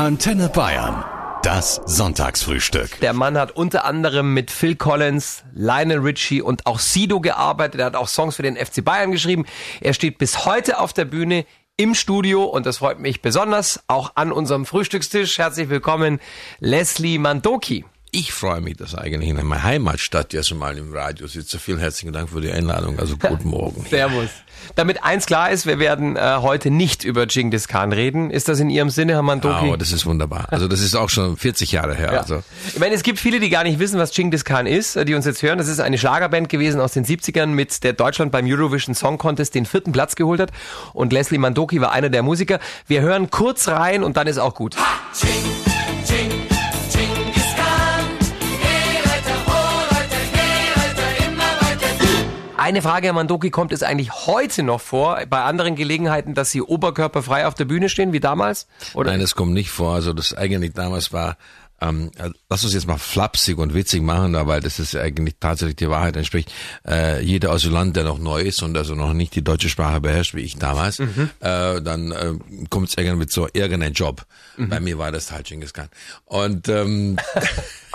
Antenne Bayern. Das Sonntagsfrühstück. Der Mann hat unter anderem mit Phil Collins, Lionel Richie und auch Sido gearbeitet. Er hat auch Songs für den FC Bayern geschrieben. Er steht bis heute auf der Bühne im Studio und das freut mich besonders auch an unserem Frühstückstisch. Herzlich willkommen, Leslie Mandoki. Ich freue mich, dass eigentlich in meiner Heimatstadt jetzt mal im Radio sitze. Vielen herzlichen Dank für die Einladung. Also guten Morgen. Servus. Damit eins klar ist, wir werden äh, heute nicht über Genghis Khan reden. Ist das in Ihrem Sinne, Herr Mandoki? Ja, oh, das ist wunderbar. Also das ist auch schon 40 Jahre her. Ja. Also. Ich meine, es gibt viele, die gar nicht wissen, was Genghis Khan ist, äh, die uns jetzt hören. Das ist eine Schlagerband gewesen aus den 70ern, mit der Deutschland beim Eurovision Song Contest den vierten Platz geholt hat. Und Leslie Mandoki war einer der Musiker. Wir hören kurz rein und dann ist auch gut. Ha! Ching, ching, Eine Frage, Herr Mandoki, kommt es eigentlich heute noch vor, bei anderen Gelegenheiten, dass Sie oberkörperfrei auf der Bühne stehen, wie damals? Oder? Nein, das kommt nicht vor. Also das eigentlich damals war, ähm, also lass uns jetzt mal flapsig und witzig machen, da, weil das ist eigentlich tatsächlich die Wahrheit entspricht. Äh, jeder Asylant, der noch neu ist und also noch nicht die deutsche Sprache beherrscht, wie ich damals, Mhm. äh, dann äh, kommt es irgendwie mit so irgendeinem Job. Mhm. Bei mir war das halt Genghis Khan. Und ähm,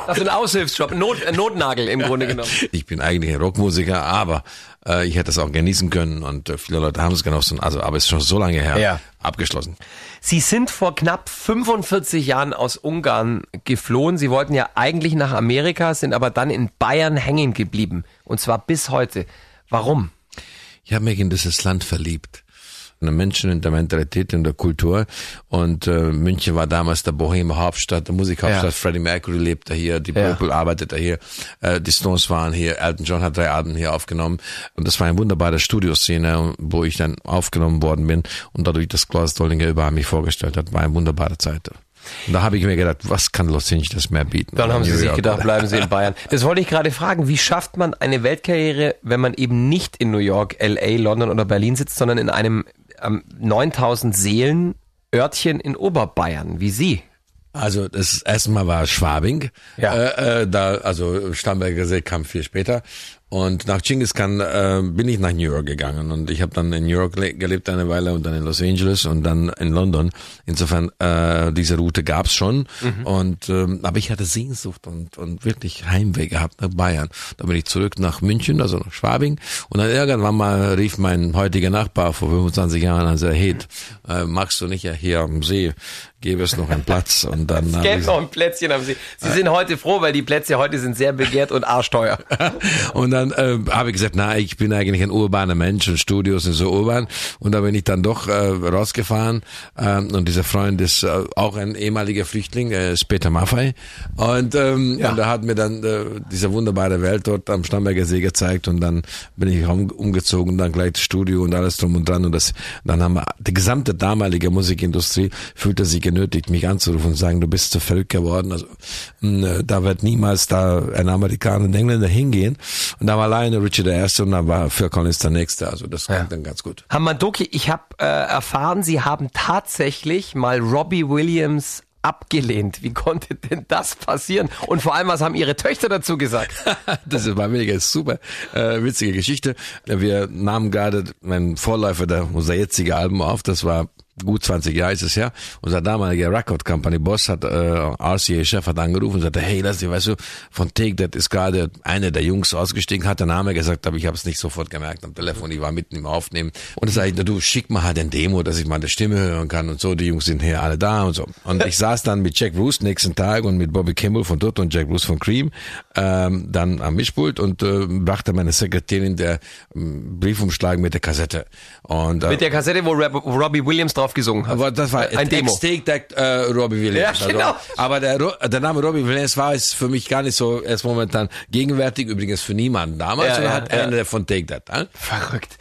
Das ist ein Aushilfsjob, Not, ein Notnagel im Grunde genommen. Ich bin eigentlich ein Rockmusiker, aber äh, ich hätte es auch genießen können und äh, viele Leute haben es genossen. Also, aber es ist schon so lange her. Ja. Abgeschlossen. Sie sind vor knapp 45 Jahren aus Ungarn geflohen. Sie wollten ja eigentlich nach Amerika, sind aber dann in Bayern hängen geblieben. Und zwar bis heute. Warum? Ich habe mich in dieses Land verliebt. Den Menschen, in der Mentalität, in der Kultur. Und äh, München war damals der Bohemer Hauptstadt, der Musikhauptstadt. Ja. Freddie Mercury lebte hier, die Ja. Purple arbeitete hier, äh, die Stones waren hier, Elton John hat drei Alben hier aufgenommen. Und das war eine wunderbare Studioszene, wo ich dann aufgenommen worden bin und dadurch das Klaus Dollinger überall mich vorgestellt hat. War eine wunderbare Zeit. Und da habe ich mir gedacht, was kann Los Angeles mehr bieten? Dann haben Sie sich York. gedacht, bleiben Sie in Bayern. Das wollte ich gerade fragen. Wie schafft man eine Weltkarriere, wenn man eben nicht in New York, LA, London oder Berlin sitzt, sondern in einem ähm, 9000 Seelen Örtchen in Oberbayern, wie Sie? Also das erste Mal war Schwabing. Ja. Äh, äh, da, also Starnberger See kam viel später. Und nach Genghis Khan äh, bin ich nach New York gegangen und ich habe dann in New York le- gelebt eine Weile und dann in Los Angeles und dann in London. Insofern äh, diese Route gab's schon und ähm, aber ich hatte Sehnsucht und und wirklich Heimweh gehabt nach Bayern. Da bin ich zurück nach München, also nach Schwabing und dann irgendwann mal rief mein heutiger Nachbar vor 25 Jahren an, sagte, hey, äh, magst du nicht ja hier am See, gäbe es noch einen Platz und dann hab Gäbe noch ein Plätzchen am See. Sie sind heute froh, weil die Plätze heute sind sehr begehrt und arschteuer. Und dann äh, habe ich gesagt, na, ich bin eigentlich ein urbaner Mensch und Studios sind so urban. Und da bin ich dann doch äh, rausgefahren. Ähm, und dieser Freund ist äh, auch ein ehemaliger Flüchtling, er ist Peter Maffei. Und, ähm, Ja. und er hat mir dann äh, diese wunderbare Welt dort am Starnberger See gezeigt. Und dann bin ich um, umgezogen, dann gleich das Studio und alles drum und dran. Und das, dann haben wir, die gesamte damalige Musikindustrie fühlte sich genötigt, mich anzurufen und sagen, du bist zu verrückt geworden. Also mh, da wird niemals da ein Amerikaner und Engländer hingehen. Und da war alleine Richard der Erste und dann war Phil Collins der Nächste. Also das ging dann ganz gut. Hamadoki, ich habe äh, erfahren, Sie haben tatsächlich mal Robbie Williams abgelehnt. Wie konnte denn das passieren? Und vor allem, was haben Ihre Töchter dazu gesagt? Das war eine super äh, witzige Geschichte. Wir nahmen gerade meinen Vorläufer der unser jetzige Album auf. Das war gut 20 Jahre ist es her. Unser damaliger Record Company Boss hat äh, RCA-Chef hat angerufen und sagte, hey, lass dich, weißt du, von Take That ist gerade einer der Jungs ausgestiegen, hat der Name gesagt, aber ich habe es nicht sofort gemerkt am Telefon. Ich war mitten im Aufnehmen und es sagte, du schick mal halt ein Demo, dass ich meine Stimme hören kann und so. Die Jungs sind hier alle da und so. Und ich saß dann mit Jack Bruce nächsten Tag und mit Bobby Kimball von dort und Jack Bruce von Cream ähm, dann am Mischpult und äh, brachte meine Sekretärin der ähm, Briefumschlag mit der Kassette. Und äh, Mit der Kassette, wo Rob- Robbie Williams drauf gesungen hat. aber das war ein Demo. Take That äh, Robbie Williams. Ja, genau. Also, aber der, der Name Robbie Williams war es für mich gar nicht so erst momentan gegenwärtig, übrigens für niemanden damals, Ja, ja, hat ja. einer von Take That. Äh? Verrückt.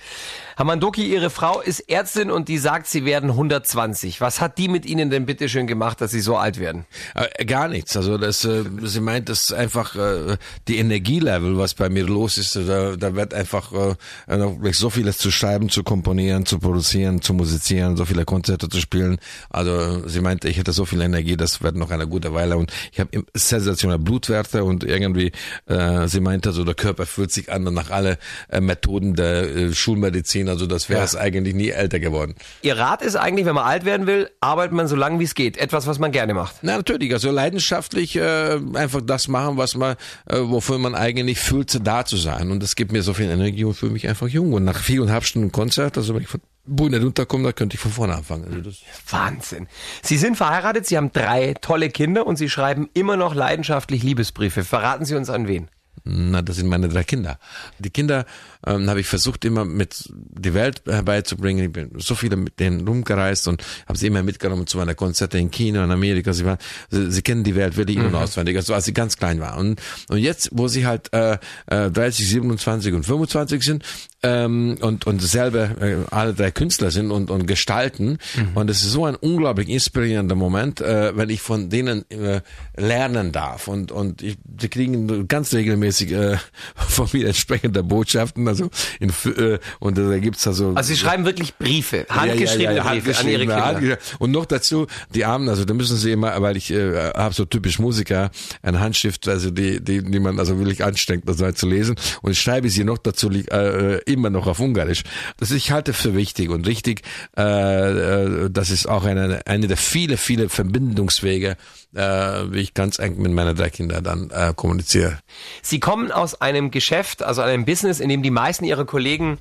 Hamandoki, Ihre Frau ist Ärztin und die sagt, Sie werden 120. Was hat die mit Ihnen denn bitte schön gemacht, dass Sie so alt werden? Äh, gar nichts. Also das, äh, sie meint, das ist einfach äh, die Energielevel, was bei mir los ist. Da, da wird einfach äh, so vieles zu schreiben, zu komponieren, zu produzieren, zu musizieren, so viele Konzerte zu spielen. Also äh, sie meinte, ich hätte so viel Energie, das wird noch eine gute Weile. Und ich habe sensationelle Blutwerte und irgendwie, äh, sie meinte, so der Körper fühlt sich an nach alle äh, Methoden der äh, Schulmedizin verdienen. Also das wäre es eigentlich nie älter geworden. Ihr Rat ist eigentlich, wenn man alt werden will, arbeitet man so lange wie es geht. Etwas, was man gerne macht. Na natürlich, also leidenschaftlich äh, einfach das machen, was man, äh, wofür man eigentlich fühlt, da zu sein. Und das gibt mir so viel Energie und fühle mich einfach jung. Und nach viereinhalb Stunden Konzert, also wenn ich von Bühne runterkomme, da könnte ich von vorne anfangen. Also das Wahnsinn. Sie sind verheiratet, Sie haben drei tolle Kinder und Sie schreiben immer noch leidenschaftlich Liebesbriefe. Verraten Sie uns an wen? Na, das sind meine drei Kinder. Die Kinder ähm, habe ich versucht immer mit die Welt herbeizubringen. Ich bin so viele mit denen rumgereist und habe sie immer mitgenommen zu meiner Konzerte in China, in Amerika. Sie waren, sie, sie kennen die Welt wirklich in- und auswendig, also als sie ganz klein waren. Und, und jetzt, wo sie halt äh, äh, 30, 27 und 25 sind ähm, und und selber äh, alle drei Künstler sind und und gestalten und es ist so ein unglaublich inspirierender Moment, äh, wenn ich von denen äh, lernen darf und und ich, sie kriegen ganz regelmäßig äh, von mir entsprechende Botschaften, also in, äh, und da gibt's also Also Sie schreiben wirklich Briefe, handgeschriebene Briefe an Ihre Kinder. Und noch dazu, die Armen, also da müssen sie immer, weil ich äh, habe so typisch Musiker, eine Handschrift, also die, die, die man also wirklich anstrengt, das halt zu lesen. Und ich schreibe sie noch dazu li- äh, immer noch auf Ungarisch. Das ich halte für wichtig und richtig. Äh, äh, das ist auch eine, eine der viele, viele Verbindungswege, äh, wie ich ganz eng mit meinen drei Kindern dann äh, kommuniziere. Sie kommen aus einem Geschäft, also einem Business, in dem die meisten Ihrer Kollegen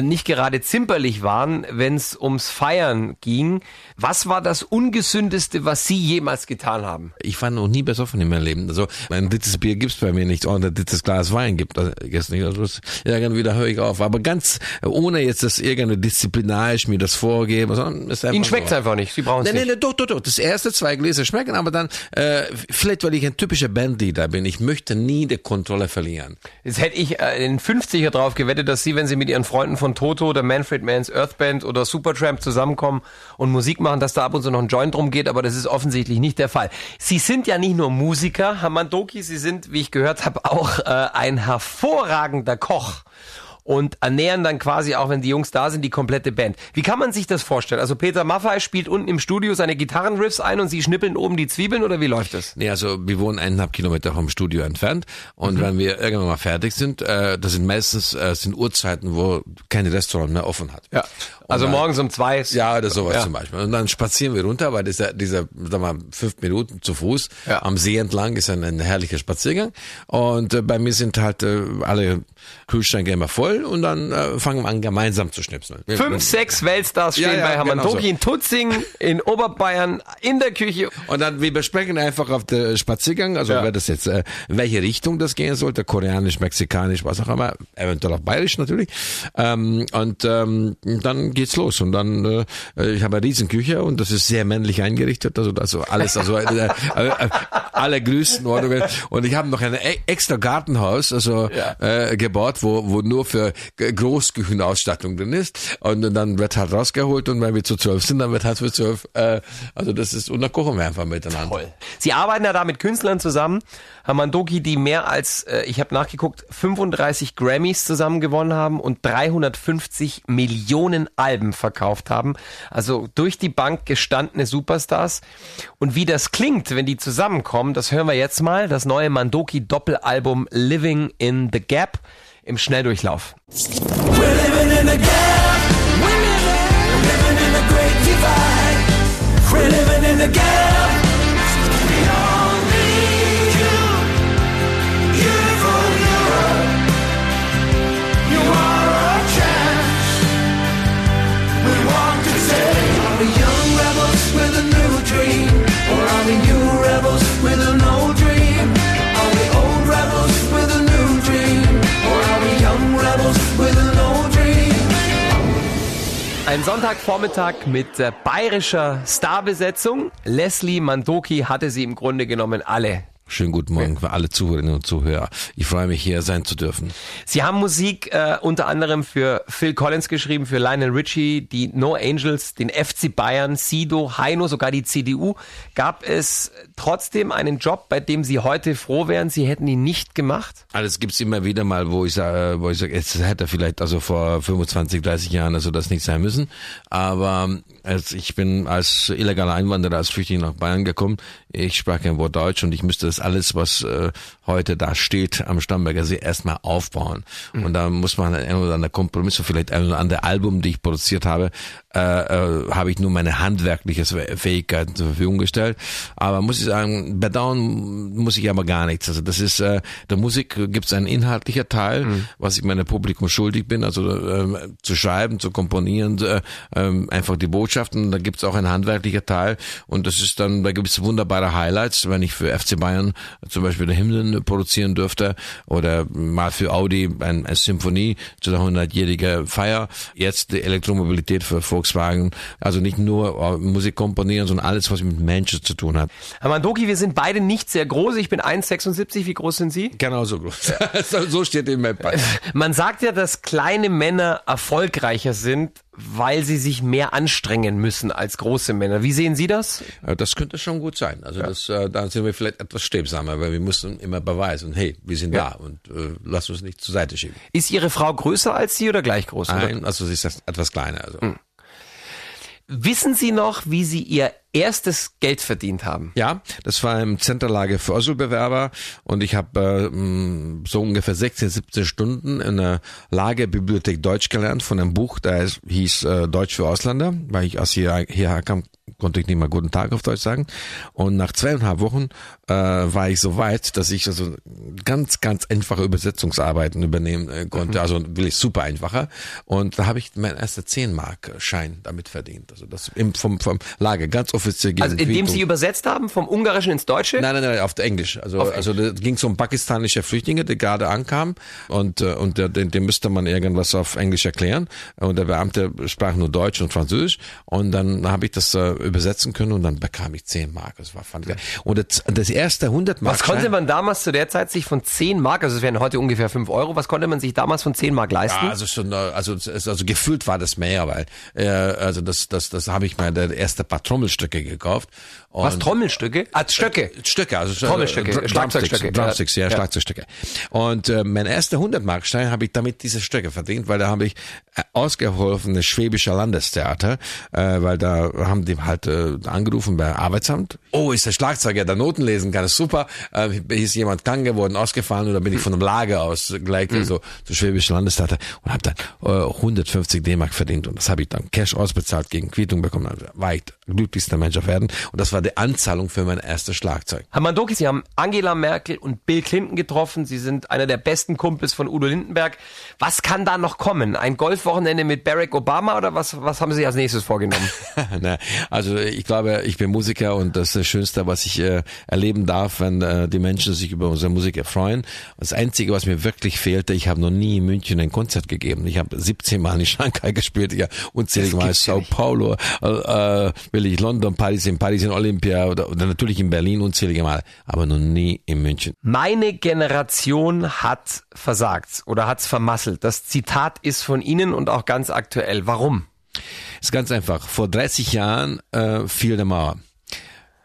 nicht gerade zimperlich waren, wenn es ums Feiern ging. Was war das Ungesündeste, was Sie jemals getan haben? Ich war noch nie besoffen in meinem Leben. Also ein drittes Bier gibt's bei mir nicht, und ein drittes Glas Wein gibt es nicht. Also irgendwie da höre ich auf. Aber ganz ohne jetzt das irgendwie disziplinarisch mir das vorgeben, sondern ist Ihnen schmeckt's so. einfach nicht. Sie brauchen es Nein, nein, nicht. nein, doch, doch, doch. Das erste zwei Gläser schmecken, aber dann, äh, vielleicht weil ich ein typischer Bandleader bin, ich möchte nie die Kontrolle verlieren. Jetzt hätte ich äh, in den 50er drauf gewettet, dass Sie, wenn Sie mit Ihren Freunden von Toto oder Manfred Mann's Earth Band oder Supertramp zusammenkommen und Musik machen, dass da ab und zu noch ein Joint drum geht, aber das ist offensichtlich nicht der Fall. Sie sind ja nicht nur Musiker, Herr Mandoki, Sie sind, wie ich gehört habe, auch äh, ein hervorragender Koch. Und ernähren dann quasi auch, wenn die Jungs da sind, die komplette Band. Wie kann man sich das vorstellen? Also Peter Maffay spielt unten im Studio seine Gitarrenriffs ein und Sie schnippeln oben die Zwiebeln oder wie läuft das? Nee, also wir wohnen eineinhalb Kilometer vom Studio entfernt und Mhm. wenn wir irgendwann mal fertig sind, äh, das sind meistens äh, sind Uhrzeiten, wo kein Restaurant mehr offen hat. Ja. Also dann- morgens um zwei. Ja, oder sowas Ja. zum Beispiel. Und dann spazieren wir runter, weil dieser, dieser, sag mal, fünf Minuten zu Fuß Ja. am See entlang ist ein, ein herrlicher Spaziergang. Und äh, bei mir sind halt äh, alle Kühlschränke immer voll und dann äh, fangen wir an, gemeinsam zu schnipseln. Fünf, sechs Weltstars stehen Ja, ja, bei Hermann genau Doki so. in Tutzing, in Oberbayern, in der Küche. Und dann, wir besprechen einfach auf der Spaziergang, also Ja. wer das jetzt, äh, welche Richtung das gehen sollte, koreanisch, mexikanisch, was auch immer, eventuell auch bayerisch natürlich. Ähm, und ähm, dann geht's los. Und dann, äh, ich habe eine Riesenküche und das ist sehr männlich eingerichtet, also, also alles, also äh, äh, äh, alle Größenordnungen. Und ich habe noch ein e- extra Gartenhaus, also äh, gebaut, wo, wo nur für G- Großküchenausstattung drin ist. Und dann wird halt rausgeholt und wenn wir zu zwölf sind, dann wird halt für zwölf, äh, also das ist, und dann kochen wir einfach miteinander. Sie arbeiten ja da mit Künstlern zusammen. Hermann Doki, die mehr als, äh, ich habe nachgeguckt, 35 Grammys zusammen gewonnen haben und 350 Millionen Alben verkauft haben. Also durch die Bank gestandene Superstars. Und wie das klingt, wenn die zusammenkommen, das hören wir jetzt mal. Das neue Mandoki Doppelalbum Living in the Gap im Schnelldurchlauf. Sonntagvormittag mit äh, bayerischer Starbesetzung. Leslie Mandoki hatte sie im Grunde genommen alle. Schönen guten Morgen für alle Zuhörerinnen und Zuhörer. Ich freue mich, hier sein zu dürfen. Sie haben Musik äh, unter anderem für Phil Collins geschrieben, für Lionel Richie, die No Angels, den FC Bayern, Sido, Heino, sogar die CDU. Gab es trotzdem einen Job, bei dem Sie heute froh wären, Sie hätten ihn nicht gemacht? Alles gibt's immer wieder mal, wo ich sage, wo ich sage, jetzt hätte vielleicht also vor 25, 30 Jahren also das nicht sein müssen. Aber als ich bin als illegaler Einwanderer, als Flüchtling nach Bayern gekommen. Ich sprach kein Wort Deutsch und ich müsste das alles, was äh, heute da steht am Starnberger See, erstmal aufbauen. Mhm. Und da muss man ein oder andere Kompromisse, vielleicht ein oder andere Album, die ich produziert habe, äh, äh, habe ich nur meine handwerkliche Fähigkeiten zur Verfügung gestellt. Aber muss ich sagen, bedauern muss ich aber gar nichts. Also das ist, äh, der Musik gibt es einen inhaltlicher Teil, mhm. was ich meinem Publikum schuldig bin, also äh, zu schreiben, zu komponieren, äh, einfach die Botschaften. Da gibt es auch einen handwerklicher Teil und das ist dann, da gibt es wunderbare Highlights, wenn ich für FC Bayern zum Beispiel der Hymnen produzieren dürfte oder mal für Audi ein, eine Symphonie zu der 100-jährigen Feier. Jetzt die Elektromobilität für Volkswagen. Also nicht nur äh, Musik komponieren, sondern alles, was mit Menschen zu tun hat. Herr Mandoki, wir sind beide nicht sehr groß. Ich bin 1,76. Wie groß sind Sie? Genau so groß. so steht im Map. Man sagt ja, dass kleine Männer erfolgreicher sind, weil sie sich mehr anstrengen müssen als große Männer. Wie sehen Sie das? Das könnte schon gut sein. Also ja. das, äh, da sind wir vielleicht etwas strebsamer, weil wir müssen immer beweisen, hey, wir sind ja. da und äh, lass uns nicht zur Seite schieben. Ist Ihre Frau größer als Sie oder gleich groß? Nein, also sie ist etwas kleiner. Also. Mhm. Wissen Sie noch, wie Sie Ihr erstes Geld verdient haben? Ja, das war im Zentralage für Asylbewerber und ich habe äh, so ungefähr 16, 17 Stunden in der Lagerbibliothek Deutsch gelernt von einem Buch, das hieß äh, Deutsch für Ausländer, weil ich aus hier, hierher kam, konnte ich nicht mal guten Tag auf Deutsch sagen. Und nach zweieinhalb Wochen äh, war ich so weit, dass ich also ganz, ganz einfache Übersetzungsarbeiten übernehmen äh, konnte. Mhm. Also wirklich super einfacher. Und da habe ich meinen ersten 10 Mark Schein damit verdient. Also das im, vom, vom Lager, ganz offiziell. Also indem Sie übersetzt haben, vom Ungarischen ins Deutsche? Nein, nein, nein, auf Englisch. Also, auf also da ging es um pakistanische Flüchtlinge, die gerade ankamen und, äh, und der, den, dem müsste man irgendwas auf Englisch erklären. Und der Beamte sprach nur Deutsch und Französisch. Und dann habe ich das äh, übersetzen können und dann bekam ich 10 Mark. Das war fand ich geil. Und das, das erste 100 Mark. Was konnte man damals zu der Zeit sich von 10 Mark, also es wären heute ungefähr 5 Euro, was konnte man sich damals von 10 Mark leisten? Ja, also schon, also, also gefühlt war das mehr, weil, äh, also das, das, das habe ich mir der erste paar Trommelstücke gekauft und Was, Trommelstücke? Ah, Stöcke. Stöcke, also Trommelstöcke, Dr Schlagzeugstöcke. Drumsticks, ja, ja, Schlagzeugstücke. Und äh, mein erster 100-Markstein habe ich damit diese Stöcke verdient, weil da habe ich äh, ausgeholfen das Schwäbische Landestheater, äh, weil da haben die halt äh, angerufen bei Arbeitsamt. Oh, ist der Schlagzeuger, der Noten lesen kann, ist super. Äh, ist jemand krank geworden, ausgefallen oder bin ich von einem Lager aus gleich mhm. so zum Schwäbischen Landestheater und habe dann äh, 150 D-Mark verdient und das habe ich dann Cash ausbezahlt gegen Quittung bekommen. Also war ich glücklichster Mensch auf Erden und das war war die Anzahlung für mein erstes Schlagzeug. Herr Mandoki, Sie haben Angela Merkel und Bill Clinton getroffen. Sie sind einer der besten Kumpels von Udo Lindenberg. Was kann da noch kommen? Ein Golfwochenende mit Barack Obama oder was, was haben Sie als nächstes vorgenommen? Na, also ich glaube, ich bin Musiker und das ist das Schönste, was ich äh, erleben darf, wenn äh, die Menschen sich über unsere Musik erfreuen. Das Einzige, was mir wirklich fehlte, ich habe noch nie in München ein Konzert gegeben. Ich habe 17 Mal in Shanghai gespielt, ja unzählige Mal Sao Paulo, äh, äh, will ich London, Paris, in Paris, in Olympia oder, oder natürlich in Berlin unzählige Mal, aber noch nie in München. Meine Generation hat versagt oder hat's vermasselt. Das Zitat ist von Ihnen und auch ganz aktuell. Warum? Ist ganz einfach. Vor 30 Jahren äh, fiel der Mauer.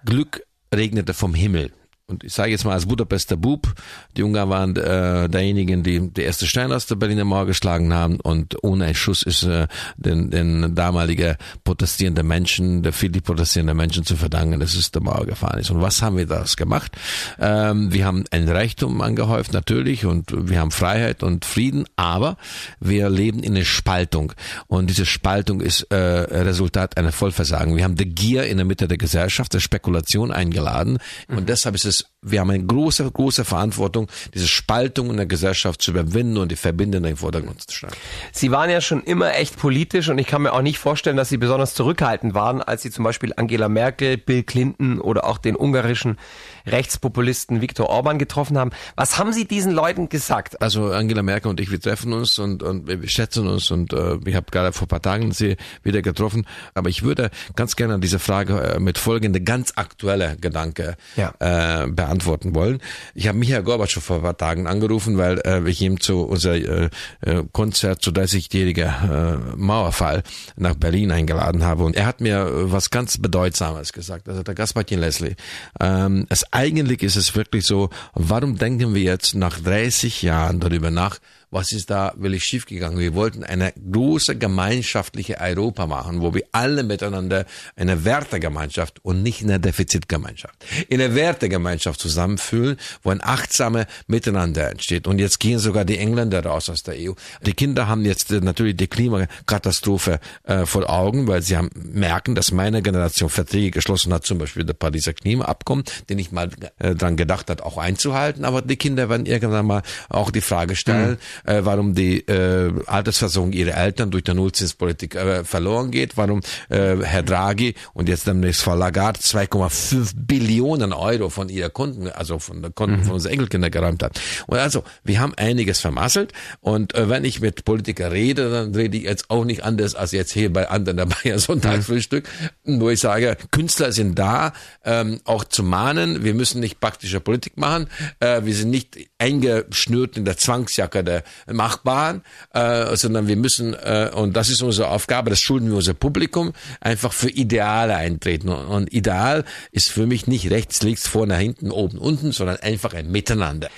Glück regnete vom Himmel und ich sage jetzt mal als Budapester Bub, die Ungarn waren äh, derjenigen, die die erste Stein aus der Berliner Mauer geschlagen haben und ohne einen Schuss ist äh, den, den damaliger protestierende Menschen, der viele protestierende Menschen zu verdanken, dass es der Mauer gefahren ist. Und was haben wir das gemacht? Ähm, wir haben ein Reichtum angehäuft natürlich und wir haben Freiheit und Frieden, aber wir leben in einer Spaltung und diese Spaltung ist äh, Resultat einer Vollversagen. Wir haben die Gier in der Mitte der Gesellschaft, der Spekulation eingeladen und mhm. deshalb ist es wir haben eine große, große Verantwortung, diese Spaltung in der Gesellschaft zu überwinden und die Verbindenden in den Vordergrund zu stellen. Sie waren ja schon immer echt politisch und ich kann mir auch nicht vorstellen, dass Sie besonders zurückhaltend waren, als Sie zum Beispiel Angela Merkel, Bill Clinton oder auch den ungarischen Rechtspopulisten Viktor Orban getroffen haben. Was haben Sie diesen Leuten gesagt? Also Angela Merkel und ich, wir treffen uns und, und wir schätzen uns und äh, ich habe gerade vor paar Tagen sie wieder getroffen. Aber ich würde ganz gerne diese Frage äh, mit folgende ganz aktuelle Gedanke ja. äh, beantworten wollen. Ich habe Michael Gorbatschow vor paar Tagen angerufen, weil äh, ich ihm zu unser äh, äh Konzert zu 30-jähriger äh, Mauerfall nach Berlin eingeladen habe und er hat mir was ganz Bedeutsames gesagt. Also der Gaspartin Leslie. Ähm, es eigentlich ist es wirklich so, warum denken wir jetzt nach 30 Jahren darüber nach, was ist da wirklich schiefgegangen? Wir wollten eine große gemeinschaftliche Europa machen, wo wir alle miteinander eine Wertegemeinschaft und nicht eine Defizitgemeinschaft, in eine Wertegemeinschaft zusammenfühlen, wo ein achtsame Miteinander entsteht. Und jetzt gehen sogar die Engländer raus aus der EU. Die Kinder haben jetzt äh, natürlich die Klimakatastrophe äh, vor Augen, weil sie haben, merken, dass meine Generation Verträge geschlossen hat, zum Beispiel der Pariser Klimaabkommen, den ich mal äh, dran gedacht hat, auch einzuhalten. Aber die Kinder werden irgendwann mal auch die Frage stellen, mhm. Äh, warum die äh, Altersversorgung ihrer Eltern durch die Nullzinspolitik äh, verloren geht, warum äh, Herr Draghi und jetzt demnächst Frau Lagarde 2,5 Billionen Euro von ihrer Kunden, also von der Konten mhm. von unseren Enkelkinder geräumt hat. Und also, wir haben einiges vermasselt und äh, wenn ich mit Politikern rede, dann rede ich jetzt auch nicht anders als jetzt hier bei anderen dabei Sonntagsfrühstück, mhm. wo ich sage, Künstler sind da, ähm, auch zu mahnen, wir müssen nicht praktische Politik machen, äh, wir sind nicht eingeschnürt in der Zwangsjacke der Machbaren, äh, sondern wir müssen, äh, und das ist unsere Aufgabe, das schulden wir unser Publikum, einfach für Ideale eintreten. Und, und Ideal ist für mich nicht rechts, links, vorne, hinten, oben, unten, sondern einfach ein Miteinander.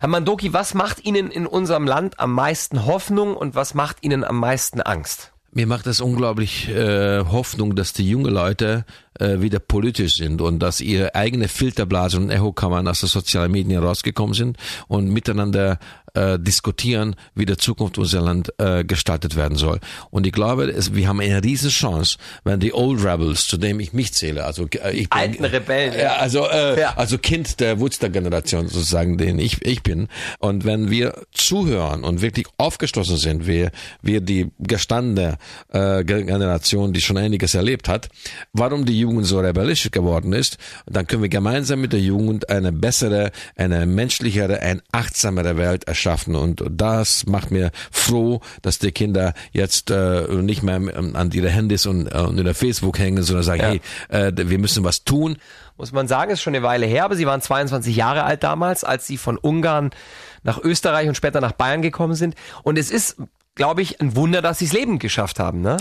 Herr Mandoki, was macht Ihnen in unserem Land am meisten Hoffnung und was macht Ihnen am meisten Angst? Mir macht es unglaublich äh, Hoffnung, dass die jungen Leute äh, wieder politisch sind und dass ihre eigene Filterblase und Echokammern aus den sozialen Medien rausgekommen sind und miteinander äh, diskutieren, wie der Zukunft unser Land äh, gestaltet werden soll. Und ich glaube, es, wir haben eine riesen Chance, wenn die Old Rebels, zu dem ich mich zähle, also äh, ich bin, alten Rebellen, ja, also äh, ja. also Kind der Woodstock-Generation sozusagen, den ich ich bin. Und wenn wir zuhören und wirklich aufgeschlossen sind, wir wir die gestandene äh, Generation, die schon einiges erlebt hat, warum die Jugend so rebellisch geworden ist, dann können wir gemeinsam mit der Jugend eine bessere, eine menschlichere, eine achtsamere Welt erschaffen. Und das macht mir froh, dass die Kinder jetzt äh, nicht mehr an ihre Handys und, äh, und in der Facebook hängen, sondern sagen, ja. hey, äh, wir müssen was tun. Muss man sagen, ist schon eine Weile her, aber sie waren 22 Jahre alt damals, als sie von Ungarn nach Österreich und später nach Bayern gekommen sind. Und es ist glaube ich, ein Wunder, dass sie es lebend geschafft haben, ne?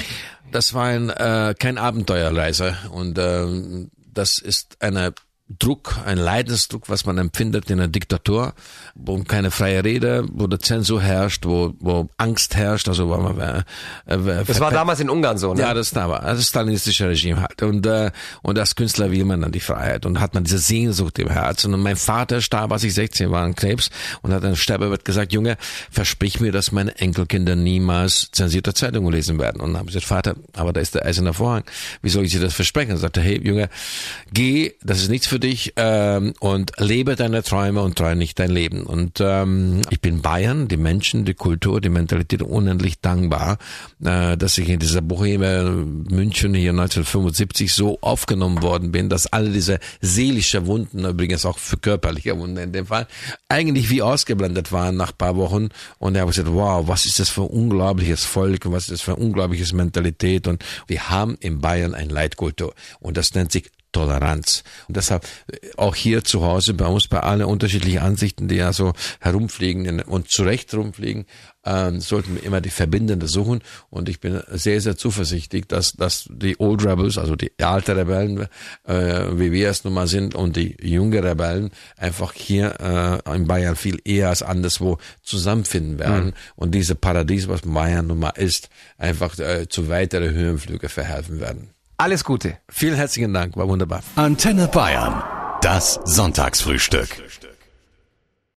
Das war ein, äh, kein Abenteuerreise und äh, das ist eine Druck, ein Leidensdruck, was man empfindet in einer Diktatur, wo keine freie Rede, wo der Zensur herrscht, wo, wo Angst herrscht. Also wo man, äh, äh, das war damals in Ungarn so, ne? Ja, das war das stalinistische Regime halt. Und äh, und als Künstler will man dann die Freiheit und hat man diese Sehnsucht im Herzen. Und mein Vater starb, als ich 16 war, an Krebs und hat dann Sterbebett gesagt, Junge, versprich mir, dass meine Enkelkinder niemals zensierte Zeitungen lesen werden. Und dann habe ich gesagt, Vater, aber da ist der eiserne Vorhang. Wie soll ich dir das versprechen? Und sagte, hey, Junge, geh, das ist nichts für dich ähm, und lebe deine Träume und träume nicht dein Leben. Und ähm, ich bin Bayern, die Menschen, die Kultur, die Mentalität unendlich dankbar, äh, dass ich in dieser Boheme München hier 1975 so aufgenommen worden bin, dass alle diese seelische Wunden, übrigens auch für körperliche Wunden in dem Fall, eigentlich wie ausgeblendet waren nach paar Wochen. Und er hat gesagt, wow, was ist das für ein unglaubliches Volk, was ist das für ein unglaubliches Mentalität. Und wir haben in Bayern ein Leitkultur. Und das nennt sich Toleranz. Und deshalb äh, auch hier zu Hause bei uns, bei allen unterschiedlichen Ansichten, die ja so herumfliegen und zurecht rumfliegen, ähm, sollten wir immer die Verbindende suchen. Und ich bin sehr, sehr zuversichtlich, dass, dass die Old Rebels, also die alte Rebellen, äh, wie wir es nun mal sind, und die junge Rebellen einfach hier äh, in Bayern viel eher als anderswo zusammenfinden werden. Mhm. Und diese Paradies, was Bayern nun mal ist, einfach äh, zu weiteren Höhenflüge verhelfen werden. Alles Gute. Vielen herzlichen Dank, war wunderbar. Antenne Bayern, das Sonntagsfrühstück.